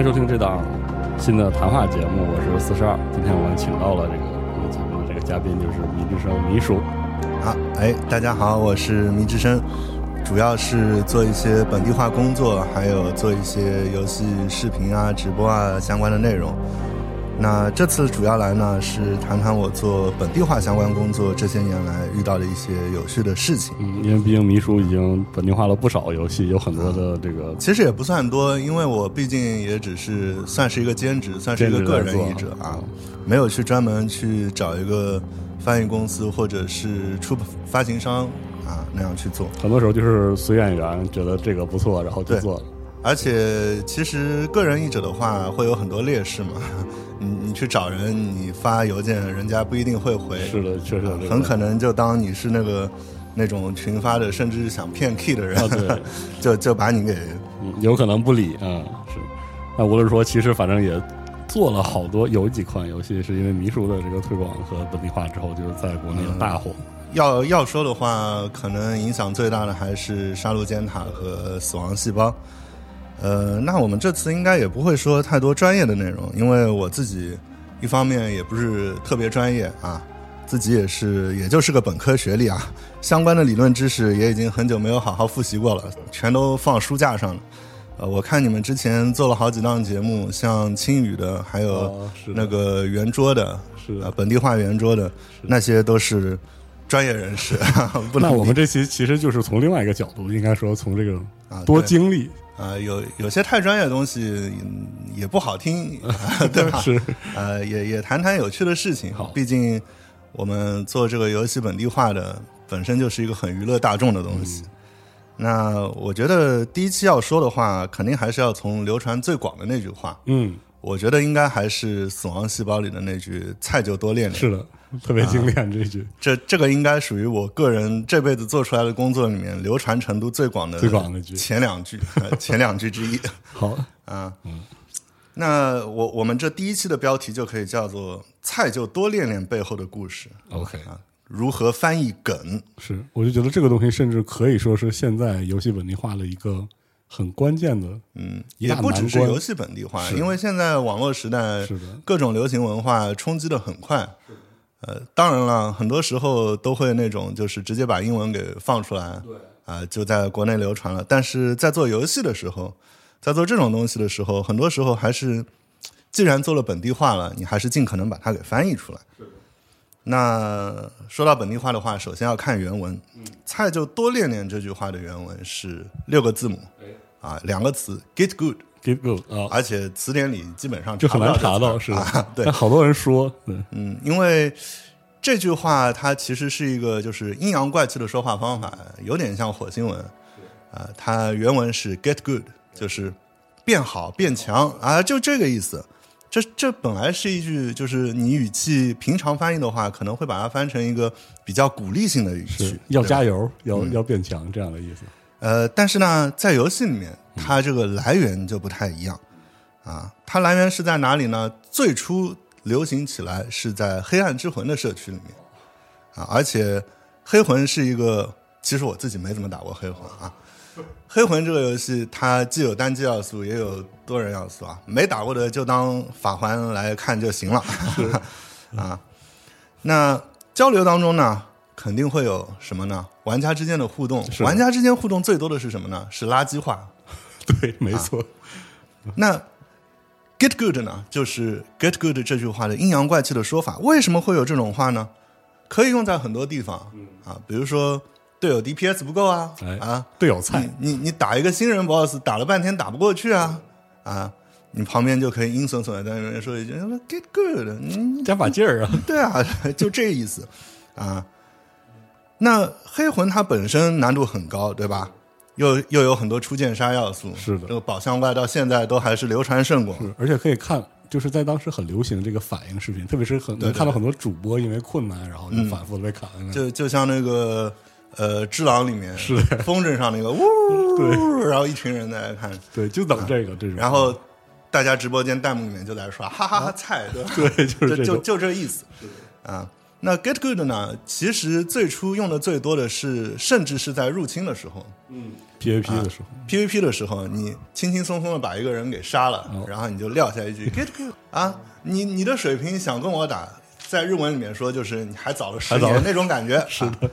迎收听这档新的谈话节目，我是四十二。今天我们请到了这个我们节目的这个嘉宾，就是迷之声迷叔。啊，哎，大家好，我是迷之声，主要是做一些本地化工作，还有做一些游戏视频啊、直播啊相关的内容。那这次主要来呢，是谈谈我做本地化相关工作这些年来遇到的一些有趣的事情。嗯，因为毕竟迷叔已经本地化了不少游戏，有很多的这个。其实也不算多，因为我毕竟也只是算是一个兼职，算是一个个人译者啊，没有去专门去找一个翻译公司或者是出发行商啊那样去做。很多时候就是随缘缘，觉得这个不错，然后就做了。而且，其实个人译者的话会有很多劣势嘛。你你去找人，你发邮件，人家不一定会回。是的，确实很可能就当你是那个那种群发的，甚至是想骗 key 的人，就就把你给有可能不理啊。是。那无论说，其实反正也做了好多，有几款游戏是因为迷叔的这个推广和本地化之后，就是在国内大火。要要说的话，可能影响最大的还是《杀戮尖塔》和《死亡细胞》。呃，那我们这次应该也不会说太多专业的内容，因为我自己一方面也不是特别专业啊，自己也是也就是个本科学历啊，相关的理论知识也已经很久没有好好复习过了，全都放书架上了。呃，我看你们之前做了好几档节目，像青语的，还有那个圆桌的，是本地化圆桌的，那些都是专业人士。那我们这期其实就是从另外一个角度，应该说从这个多经历。啊，有有些太专业的东西也不好听，对吧？是，呃，也也谈谈有趣的事情。好，毕竟我们做这个游戏本地化的，本身就是一个很娱乐大众的东西。那我觉得第一期要说的话，肯定还是要从流传最广的那句话。嗯，我觉得应该还是《死亡细胞》里的那句“菜就多练练”。是的。特别经典这句，这这个应该属于我个人这辈子做出来的工作里面流传程度最广的最广的句前两句，前两句之一。好啊，嗯，那我我们这第一期的标题就可以叫做“菜就多练练背后的故事”。OK 啊，如何翻译梗？是，我就觉得这个东西甚至可以说是现在游戏本地化的一个。很关键的，嗯，也不只是游戏本地化，因为现在网络时代，是的，各种流行文化冲击的很快。呃，当然了，很多时候都会那种就是直接把英文给放出来，对，啊，就在国内流传了。但是在做游戏的时候，在做这种东西的时候，很多时候还是，既然做了本地化了，你还是尽可能把它给翻译出来。那说到本地化的话，首先要看原文。菜就多练练这句话的原文是六个字母，啊，两个词，get good，get good 啊，而且词典里基本上就很难查到，是吧？对，好多人说，嗯，因为这句话它其实是一个就是阴阳怪气的说话方法，有点像火星文，啊，它原文是 get good，就是变好变强啊，就这个意思。这这本来是一句，就是你语气平常翻译的话，可能会把它翻成一个比较鼓励性的语气，要加油，要要变强这样的意思。呃，但是呢，在游戏里面，它这个来源就不太一样啊。它来源是在哪里呢？最初流行起来是在《黑暗之魂》的社区里面啊，而且黑魂是一个，其实我自己没怎么打过黑魂啊。黑魂这个游戏，它既有单机要素，也有多人要素啊。没打过的就当法环来看就行了，啊。那交流当中呢，肯定会有什么呢？玩家之间的互动，玩家之间互动最多的是什么呢？是垃圾话。对，没错。那 get good 呢？就是 get good 这句话的阴阳怪气的说法。为什么会有这种话呢？可以用在很多地方啊，比如说。队友 DPS 不够啊！啊，队友菜，你你打一个新人 BOSS，打了半天打不过去啊！啊，你旁边就可以阴森森的在那边说一句 “get good”，嗯，加把劲儿啊！对啊，就这意思啊。那黑魂它本身难度很高，对吧？又又有很多出剑杀要素，是的。这个宝箱怪到现在都还是流传甚广，而且可以看，就是在当时很流行这个反应视频，特别是很能看到很多主播因为困难，然后就反复的被砍。就就像那个。呃，只狼里面是。风筝上那个呜，对，然后一群人在看，对，就等这个这种，然后大家直播间弹幕里面就在刷，哈哈哈，菜，对，就是就就这意思，啊，那 get good 呢，其实最初用的最多的是，甚至是在入侵的时候。嗯。PVP 的时候，，PVP 的时候，你轻轻松松的把一个人给杀了，然后你就撂下一句 get good 啊，你你的水平想跟我打，在日文里面说就是你还早了十年那种感觉，是的。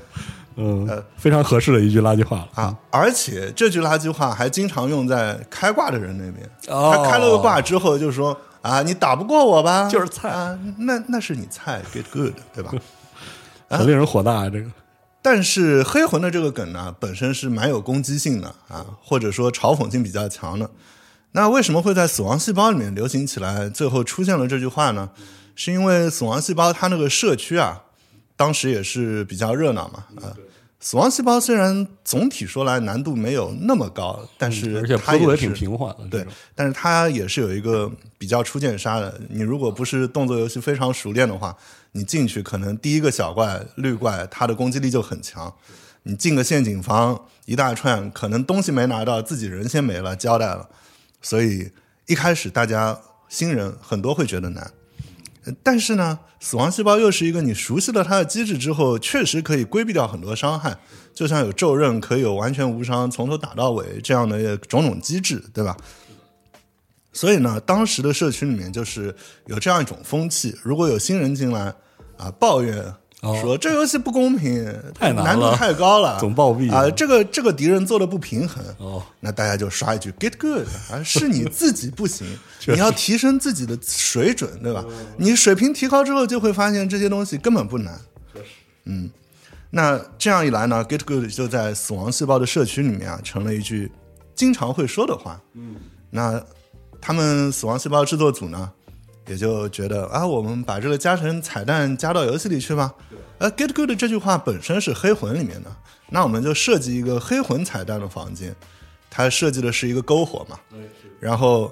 嗯，非常合适的一句垃圾话了。啊，而且这句垃圾话还经常用在开挂的人那边。哦。他开了个挂之后就说啊，你打不过我吧？就是菜啊，那那是你菜，get good，对吧？很令人火大啊！这个但是黑魂的这个梗呢，本身是蛮有攻击性的啊，或者说嘲讽性比较强的。那为什么会在死亡细胞里面流行起来？最后出现了这句话呢？是因为死亡细胞它那个社区啊，当时也是比较热闹嘛啊。死亡细胞虽然总体说来难度没有那么高，但是而且它是坡度也挺平缓的。对，但是它也是有一个比较初见杀的。你如果不是动作游戏非常熟练的话，你进去可能第一个小怪绿怪，它的攻击力就很强。你进个陷阱房一大串，可能东西没拿到，自己人先没了，交代了。所以一开始大家新人很多会觉得难，呃但是呢，死亡细胞又是一个你熟悉了它的机制之后，确实可以规避掉很多伤害，就像有咒刃可以有完全无伤，从头打到尾这样的种种机制，对吧？所以呢，当时的社区里面就是有这样一种风气，如果有新人进来啊抱怨哦说这游戏不公平，太难难度太高了，总暴毙啊，这个这个敌人做的不平衡，哦，那大家就刷一句 “get good” 啊，是你自己不行，你要提升自己的水准，对吧？你水平提高之后，就会发现这些东西根本不难。嗯，那这样一来呢，“get good” 就在死亡细胞的社区里面啊，成了一句经常会说的话。嗯，那他们死亡细胞制作组呢，也就觉得啊，我们把这个加成彩蛋加到游戏里去吧。呃，“get good” 这句话本身是黑魂里面的，那我们就设计一个黑魂彩蛋的房间。它设计的是一个篝火嘛，然后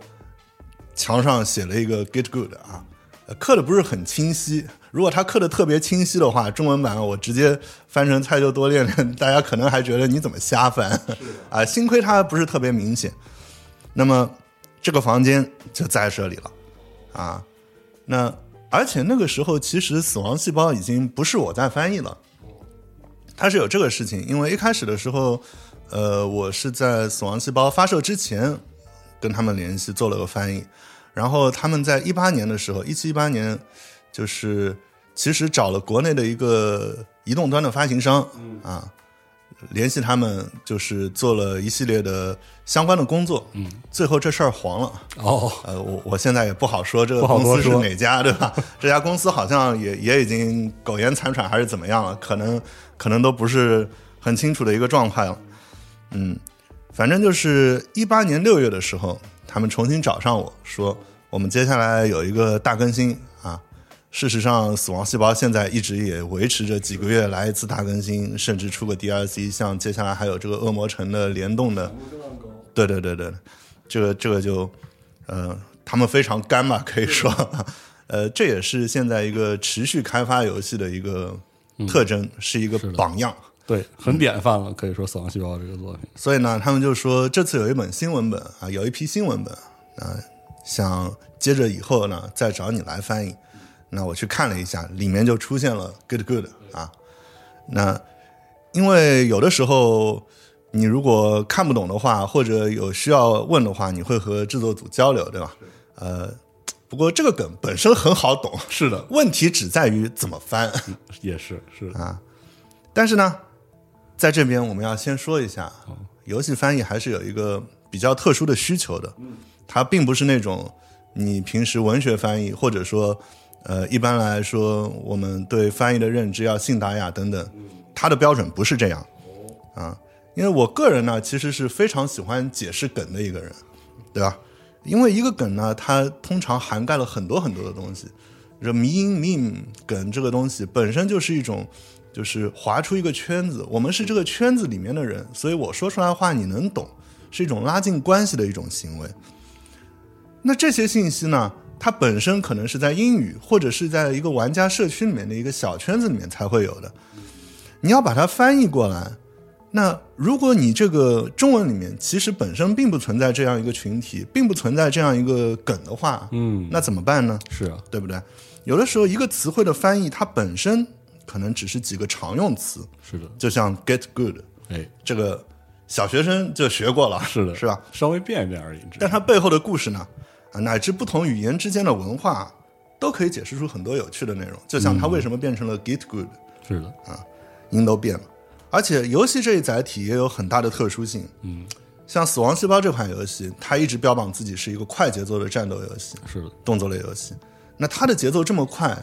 墙上写了一个 “get good” 啊，呃刻的不是很清晰。如果它刻的特别清晰的话，中文版我直接翻成“菜就多练练”，大家可能还觉得你怎么瞎翻啊？幸亏它不是特别明显。那么这个房间就在这里了啊。那而且那个时候，其实《死亡细胞》已经不是我在翻译了，它是有这个事情，因为一开始的时候，呃，我是在《死亡细胞》发售之前跟他们联系做了个翻译，然后他们在一八年的时候，一七一八年，就是其实找了国内的一个移动端的发行商，啊，联系他们，就是做了一系列的相关的工作，嗯，最后这事儿黄了，哦，呃，我我现在也不好说这个公司是哪家，对吧？这家公司好像也也已经苟延残喘还是怎么样了，可能可能都不是很清楚的一个状态了。嗯，反正就是一八年六月的时候，他们重新找上我说，我们接下来有一个大更新啊。事实上，死亡细胞现在一直也维持着几个月来一次大更新，甚至出个 DLC，像接下来还有这个恶魔城的联动的，对对对对，这个这个就呃，他们非常干吧，可以说，呃，这也是现在一个持续开发游戏的一个特征，是一个榜样。对，很典范了，可以说《死亡细胞》这个作品。所以呢，他们就说这次有一本新文本啊，有一批新文本啊，想接着以后呢再找你来翻译。那我去看了一下，里面就出现了 “good good” 啊。那因为有的时候你如果看不懂的话，或者有需要问的话，你会和制作组交流，对吧？呃，不过这个梗本身很好懂，是的，问题只在于怎么翻。也是是啊，但是呢，在这边我们要先说一下，游戏翻译还是有一个比较特殊的需求的，它并不是那种你平时文学翻译，或者说，呃，一般来说我们对翻译的认知要信达雅等等，它的标准不是这样啊。因为我个人呢，其实是非常喜欢解释梗的一个人，对吧？因为一个梗呢，它通常涵盖了很多很多的东西。这迷音 meme 梗这个东西本身就是一种，就是划出一个圈子，我们是这个圈子里面的人，所以我说出来的话你能懂，是一种拉近关系的一种行为。那这些信息呢，它本身可能是在英语或者是在一个玩家社区里面的一个小圈子里面才会有的，你要把它翻译过来。那如果你这个中文里面其实本身并不存在这样一个群体，并不存在这样一个梗的话，嗯，那怎么办呢？是啊，对不对？有的时候一个词汇的翻译，它本身可能只是几个常用词，是的，就像 get good 哎，这个小学生就学过了，是的，是吧？？稍微变一变而已。但它背后的故事呢，啊，乃至不同语言之间的文化，都可以解释出很多有趣的内容。就像它为什么变成了 Git good，是的啊，音都变了。而且游戏这一载体也有很大的特殊性。嗯，像《死亡细胞》这款游戏，它一直标榜自己是一个快节奏的战斗游戏、是的，动作类游戏。那它的节奏这么快，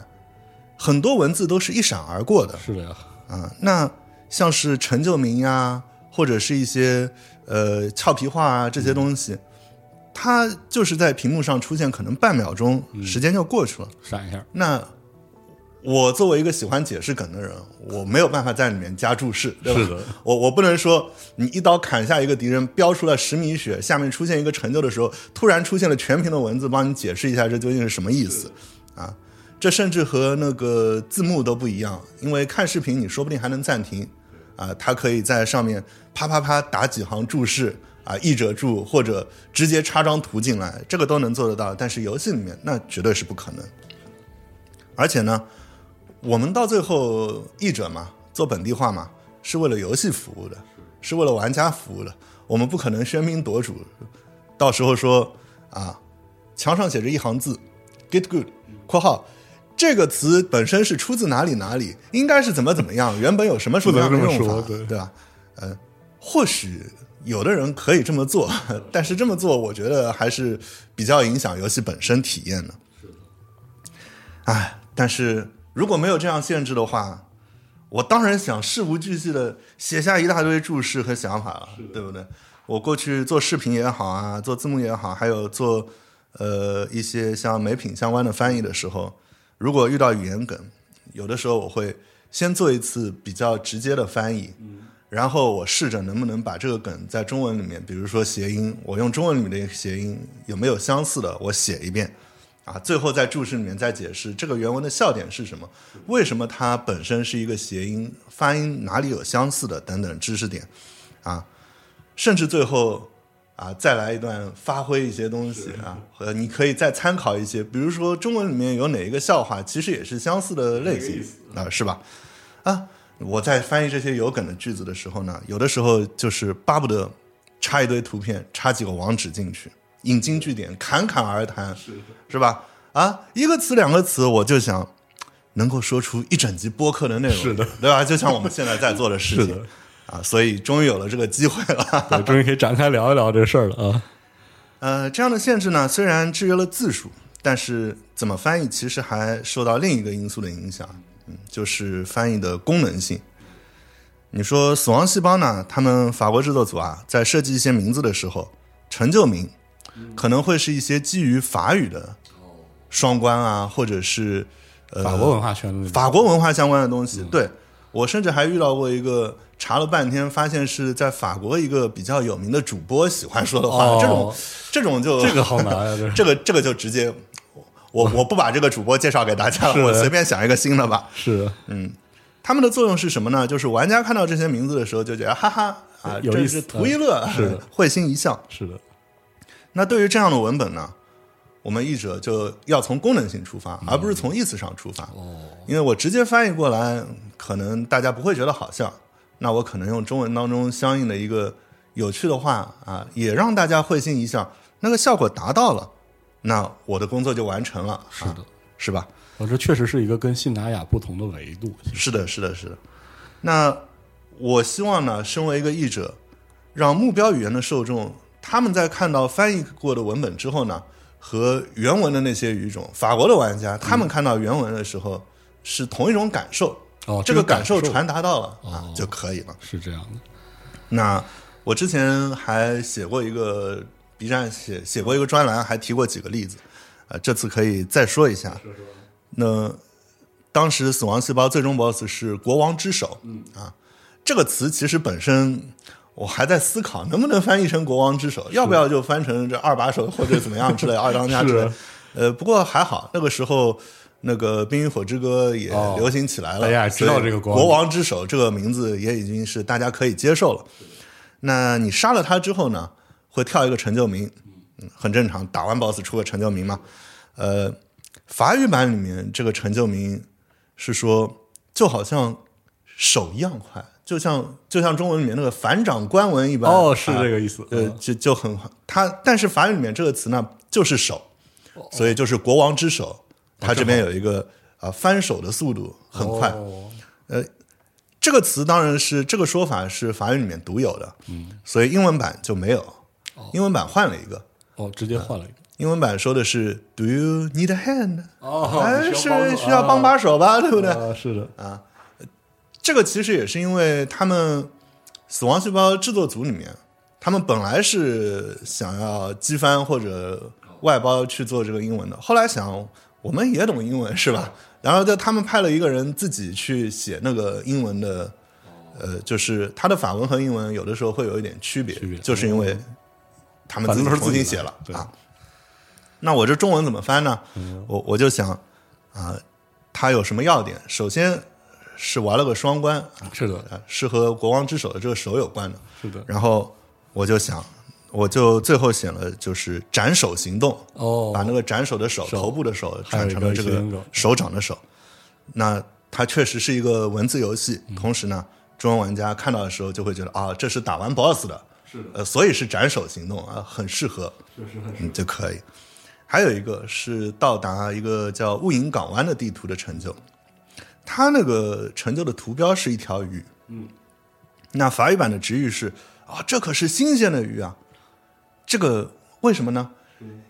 很多文字都是一闪而过的是的呀，啊。那像是成就名呀，或者是一些呃俏皮话啊这些东西，它就是在屏幕上出现，可能半秒钟时间就过去了。闪一下，那我作为一个喜欢解释梗的人，我没有办法在里面加注释，对吧？是的我我不能说你一刀砍下一个敌人，飙出了十米血，下面出现一个成就的时候，突然出现了全屏的文字帮你解释一下这究竟是什么意思啊？这甚至和那个字幕都不一样，因为看视频你说不定还能暂停啊，它可以在上面啪啪啪打几行注释啊，译者注或者直接插张图进来，这个都能做得到，但是游戏里面那绝对是不可能。而且呢，我们到最后译者嘛，做本地化嘛，是为了游戏服务的，是为了玩家服务的。我们不可能喧宾夺主，到时候说啊，墙上写着一行字 “get good”（ 括号这个词本身是出自哪里哪里，应该是怎么怎么样，原本有什么什么样的用法，对吧？呃，或许有的人可以这么做，但是这么做，我觉得还是比较影响游戏本身体验的。哎，但是如果没有这样限制的话，我当然想事无巨细的写下一大堆注释和想法了，对不对？我过去做视频也好啊，做字幕也好，还有做呃一些像美品相关的翻译的时候，如果遇到语言梗，有的时候我会先做一次比较直接的翻译，然后我试着能不能把这个梗在中文里面，比如说谐音，我用中文里面的一个谐音有没有相似的，我写一遍。啊，最后在注释里面再解释这个原文的笑点是什么，为什么它本身是一个谐音，发音哪里有相似的等等知识点，啊，甚至最后啊再来一段发挥一些东西啊，和你可以再参考一些，比如说中文里面有哪一个笑话其实也是相似的类型啊，是吧？啊，我在翻译这些有梗的句子的时候呢，有的时候就是巴不得插一堆图片，插几个网址进去。引经据典，侃侃而谈，是是吧？啊，一个词两个词，我就想能够说出一整集播客的内容，是的，对吧？就像我们现在在做的事情，是的啊，所以终于有了这个机会了。对，终于可以展开聊一聊这事儿了啊。呃，这样的限制呢，虽然制约了字数，但是怎么翻译其实还受到另一个因素的影响，嗯，就是翻译的功能性。你说《死亡细胞》呢？他们法国制作组啊，在设计一些名字的时候，成就名可能会是一些基于法语的双关啊，或者是呃法国文化圈的法国文化相关的东西。对我甚至还遇到过一个查了半天，发现是在法国一个比较有名的主播喜欢说的话，哦这种这种就这个好难呀，这这个这个就直接，我 我不把这个主播介绍给大家了，我随便想一个新的吧。是嗯他们的作用是什么呢？就是玩家看到这些名字的时候就觉得哈哈啊，有意思图一乐，是的会心一笑。是的，那对于这样的文本呢，我们译者就要从功能性出发，而不是从意思上出发。哦，因为我直接翻译过来，可能大家不会觉得好笑。那我可能用中文当中相应的一个有趣的话啊，也让大家会心一笑，那个效果达到了，那我的工作就完成了。是的啊，是吧？我这确实是一个跟信达雅不同的维度。是的，是的，是的。那我希望呢，身为一个译者，让目标语言的受众，他们在看到翻译过的文本之后呢，和原文的那些语种，法国的玩家，他们看到原文的时候是同一种感受，哦，这个感感受传达到了、啊就可以了。是这样的。那我之前还写过一个 B 站写写过一个专栏，还提过几个例子，呃，这次可以再说一下。那当时死亡细胞最终 BOSS 是国王之手，嗯啊，这个词其实本身我还在思考能不能翻译成国王之手，要不要就翻成这二把手或者怎么样之类，二当家之类。呃，不过还好，那个时候那个《冰与火之歌》也哦流行起来了，大家知道这个国王国王之手这个名字也已经是大家可以接受了。那你杀了他之后呢，会跳一个成就名，嗯，很正常，打完 BOSS 出个成就名嘛。呃，法语版里面这个成就名是说就好像手一样快，就像就像中文里面那个反掌官文一般。哦，是啊这个意思。呃，嗯就就很它，但是法语里面这个词呢就是手，所以就是国王之手。它这边有一个啊、翻手的速度很快。呃这个词当然是这个说法是法语里面独有的，嗯，所以英文版就没有，英文版换了一个。哦，直接换了一个。英文版说的是 "Do you need a hand？" 哦哎，需要帮助是需要帮把手吧，对不对？啊，是的啊。这个其实也是因为他们死亡细胞制作组里面，他们本来是想要机翻或者外包去做这个英文的，后来想我们也懂英文是吧？然后就他们派了一个人自己去写那个英文的，呃，就是他的法文和英文有的时候会有一点区别就是因为他们自己都是自己写了对啊。那我这中文怎么翻呢？我我就想啊，它有什么要点？首先是玩了个双关，啊是的，啊，是和国王之手的这个手有关的。是的。然后我就想，我就最后写了就是斩首行动，哦，把那个斩首的手、手头部的手转成了这个手掌的手。那它确实是一个文字游戏，嗯同时呢，中文玩家看到的时候就会觉得啊，这是打完 BOSS 的，是的。呃，所以是斩首行动啊，很适合，确实很嗯，就可以。还有一个是到达一个叫雾隐港湾的地图的成就，它那个成就的图标是一条鱼，嗯，那法语版的直译是啊，这可是新鲜的鱼啊，这个为什么呢？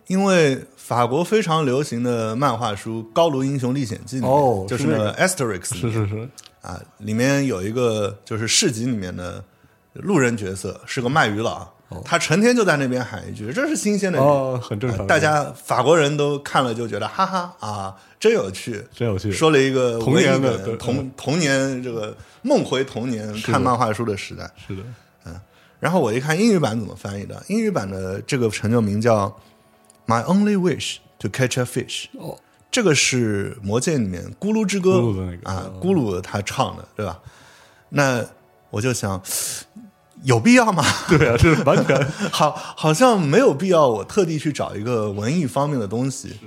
因为法国非常流行的漫画书《高卢英雄历险记》里面，哦就是那个。Asterix，里面。是是是，啊，里面有一个就是市集里面的路人角色，是个卖鱼佬，他成天就在那边喊一句：“这是新鲜的鱼。哦，很正常。大家法国人都看了就觉得哈哈啊，真有趣，真有趣。说了一个童年的童童年这个梦回童年看漫画书的时代。是的，嗯然后我一看英语版怎么翻译的，英语版的这个成就名叫 “My Only Wish to Catch a Fish”。哦，这个是《魔戒》里面《咕噜之歌》啊哦，咕噜他唱的，对吧？那我就想，有必要吗？对啊，这是完全 好，好像没有必要，我特地去找一个文艺方面的东西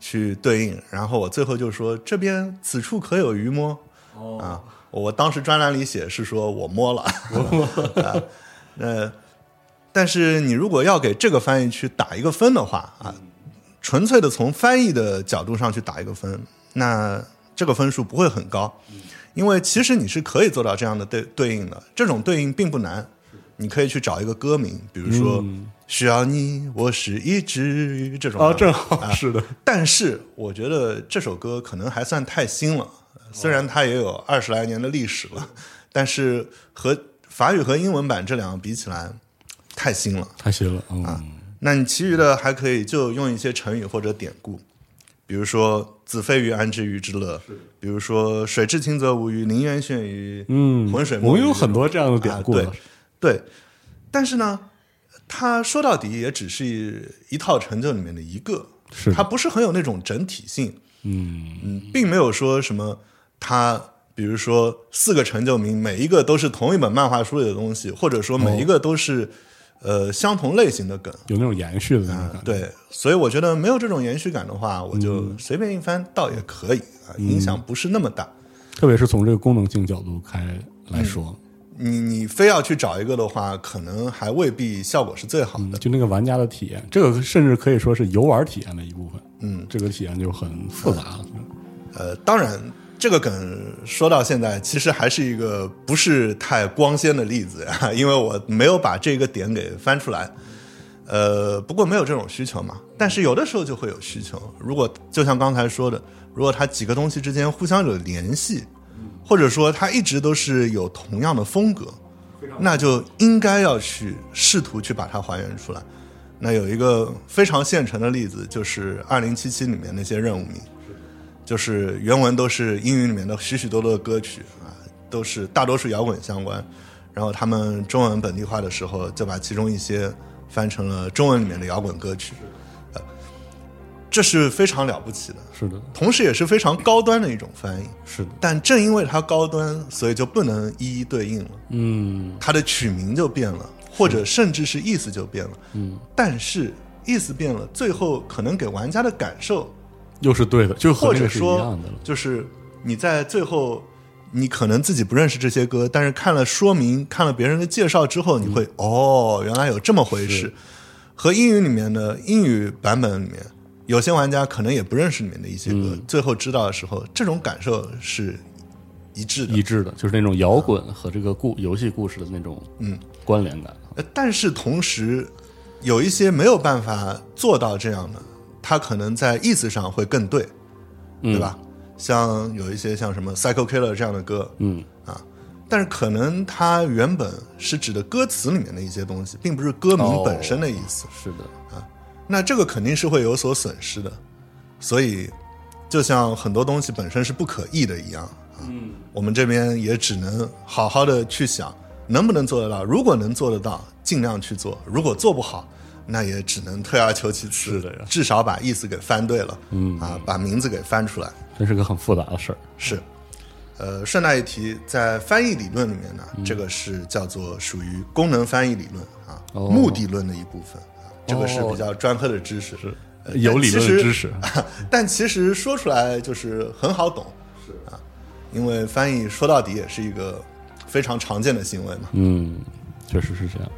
去对应。然后我最后就说，这边此处可有鱼摸？哦。啊。我当时专栏里写是说我摸了，啊，呃，但是你如果要给这个翻译去打一个分的话啊，纯粹的从翻译的角度上去打一个分，那这个分数不会很高，因为其实你是可以做到这样的对对应的，这种对应并不难，你可以去找一个歌名，比如说嗯“需要你，我是一只鱼”这种的啊，正好是的，但是我觉得这首歌可能还算太新了，虽然它也有二十来年的历史了，但是和法语和英文版这两个比起来，太新了。太新了，啊，那你其余的还可以就用一些成语或者典故，比如说“子非鱼，安知鱼之乐”，比如说“水至清则无鱼，宁愿选鱼”，嗯，浑水摸鱼我们有很多这样的典故啊，对对，但是呢，它说到底也只是一套成就里面的一个，它不是很有那种整体性。嗯，嗯，并没有说什么它，比如说四个成就名，每一个都是同一本漫画书里的东西，或者说每一个都是、呃相同类型的梗。有那种延续的那种感觉，对，所以我觉得没有这种延续感的话，我就嗯随便一翻倒也可以啊，影响不是那么大。特别是从这个功能性角度开来说，你你非要去找一个的话，可能还未必效果是最好的。就那个玩家的体验，这个甚至可以说是游玩体验的一部分。嗯，这个体验就很复杂了。呃，当然，这个梗说到现在，其实还是一个不是太光鲜的例子呀，因为我没有把这个点给翻出来。呃，不过没有这种需求嘛，但是有的时候就会有需求。如果就像刚才说的，如果它几个东西之间互相有联系，或者说它一直都是有同样的风格，那就应该要去试图去把它还原出来。那有一个非常现成的例子，就是《二零七七》里面那些任务名，就是原文都是英语里面的许许多多的歌曲啊，都是大多数摇滚相关。然后他们中文本地化的时候，就把其中一些翻成了中文里面的摇滚歌曲，呃，这是非常了不起的，是的，同时也是非常高端的一种翻译。是的，但正因为它高端，所以就不能一一对应了。嗯，它的曲名就变了，或者甚至是意思就变了。嗯，但是意思变了，最后可能给玩家的感受，又是对的，就和或者说。就是你在最后你可能自己不认识这些歌，但是看了说明、看了别人的介绍之后，你会、哦，原来有这么回事。和英语里面的英语版本里面，有些玩家可能也不认识里面的一些歌，最后知道的时候，这种感受是一致的。一致的，就是那种摇滚和这个故游戏故事的那种嗯关联感。呃但是同时，有一些没有办法做到这样的，它可能在意思上会更对，对吧？像有一些像什么 Psycho Killer 这样的歌，嗯啊，但是可能它原本是指的歌词里面的一些东西，并不是歌名哦本身的意思。是的，那这个肯定是会有所损失的。所以，就像很多东西本身是不可逆的一样，啊，我们这边也只能好好的去想，能不能做得到。如果能做得到，尽量去做；如果做不好，那也只能退而求其次，是的呀至少把意思给翻对了，嗯啊，把名字给翻出来。这是个很复杂的事儿。是，呃，顺带一提，在翻译理论里面呢，嗯这个是叫做属于功能翻译理论啊，哦目的论的一部分啊，这个是哦比较专科的知识，是有理论的知识，但其实说出来就是很好懂，是啊，因为翻译说到底也是一个非常常见的行为嘛。嗯，确实是这样。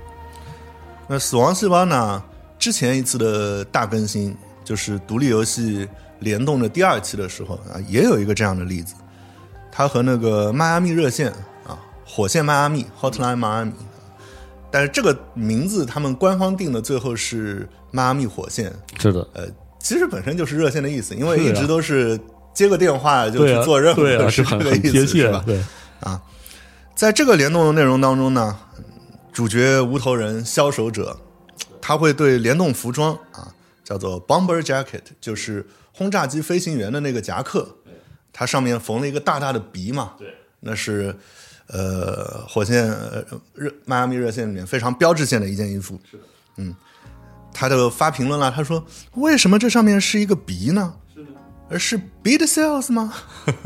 那死亡细胞呢？之前一次的大更新就是独立游戏联动的第二期的时候啊，也有一个这样的例子，它和那个迈阿密热线啊，火线迈阿密 （Hotline Miami），但是这个名字他们官方定的最后是迈阿密火线，是的，呃，其实本身就是热线的意思，因为一直都是接个电话就对啊，去做任务，是很这个意思，很贴切是吧？对。啊，在这个联动的内容当中呢，主角无头人枭首者，他会对联动服装啊，叫做 bomber jacket，就是轰炸机飞行员的那个夹克，它上面缝了一个大大的鼻嘛，对，那是呃火箭呃热迈阿密热线里面非常标志性的一件衣服，是的，嗯，他就发评论了，他说为什么这上面是一个鼻呢？是的而是 beat cells 吗？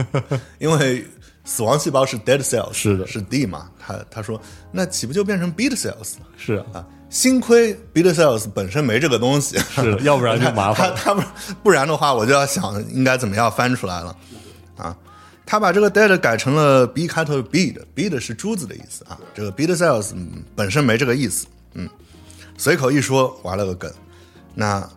因为死亡细胞是 dead cells，是的是 D 嘛？他他说那岂不就变成 beat cells 了是啊，啊？幸亏 beat cells 本身没这个东西，是的，要不然就麻烦了。他他不不然的话，我就要想应该怎么样翻出来了啊。他把这个 dead 改成了 b 开头的 bead，bead 是珠子的意思啊。这个 bead cells 嗯本身没这个意思，嗯，随口一说玩了个梗，那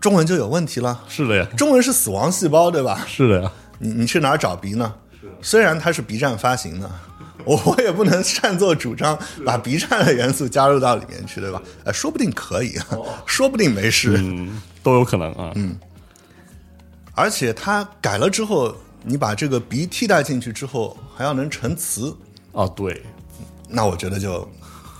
中文就有问题了。是的呀，中文是死亡细胞，对吧？是的呀，你你去哪儿找鼻呢？虽然它是 B 站发行的，我我也不能擅作主张把 B 站的元素加入到里面去，对吧？呃，说不定可以，说不定没事。嗯，都有可能啊。嗯，而且它改了之后，你把这个鼻替代进去之后，还要能成词，哦，对，那我觉得就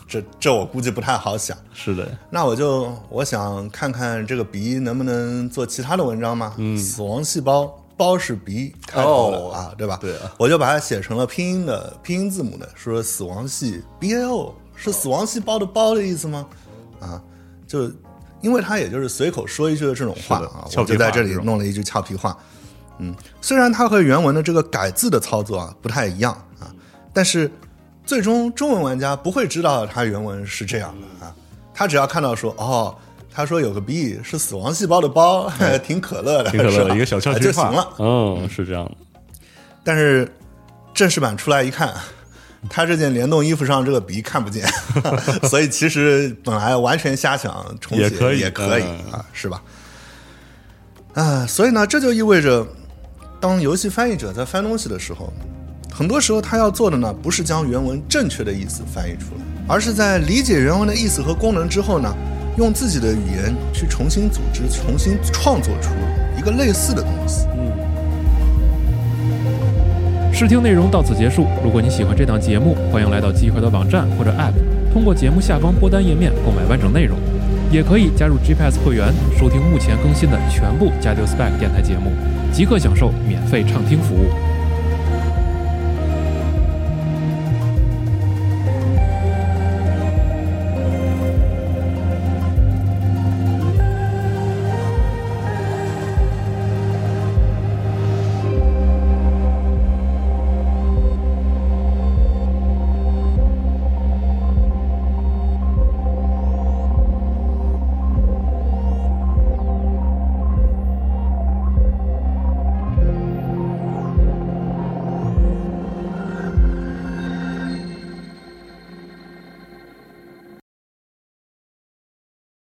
这这我估计不太好想。是的，那我就我想看看这个鼻能不能做其他的文章嘛？嗯，死亡细胞包是鼻开头的、哦啊，对吧？对啊我就把它写成了拼音的拼音字母的，说死亡系 B A O 是死亡细胞的包的意思吗？啊，就因为他也就是随口说一句的这种话啊，我就在这里弄了一句俏皮话。嗯，虽然它和原文的这个改字的操作啊不太一样啊，但是最终中文玩家不会知道它原文是这样的啊，他只要看到说哦，他说有个 B 是死亡细胞的包，挺可乐的，挺可乐的一个小俏皮就行了。嗯，是这样的。但是正式版出来一看，他这件联动衣服上这个鼻看不见，所以其实本来完全瞎想重写也可以也可以嗯啊，是吧？啊，所以呢，这就意味着，当游戏翻译者在翻东西的时候，很多时候他要做的呢，不是将原文正确的意思翻译出来，而是在理解原文的意思和功能之后呢，用自己的语言去重新组织、重新创作出一个类似的东西。嗯试听内容到此结束。如果你喜欢这档节目，欢迎来到集合的网站或者 App，通过节目下方播单页面购买完整内容，也可以加入 GPS 会员，收听目前更新的全部加丢 Spec 电台节目，即刻享受免费畅听服务。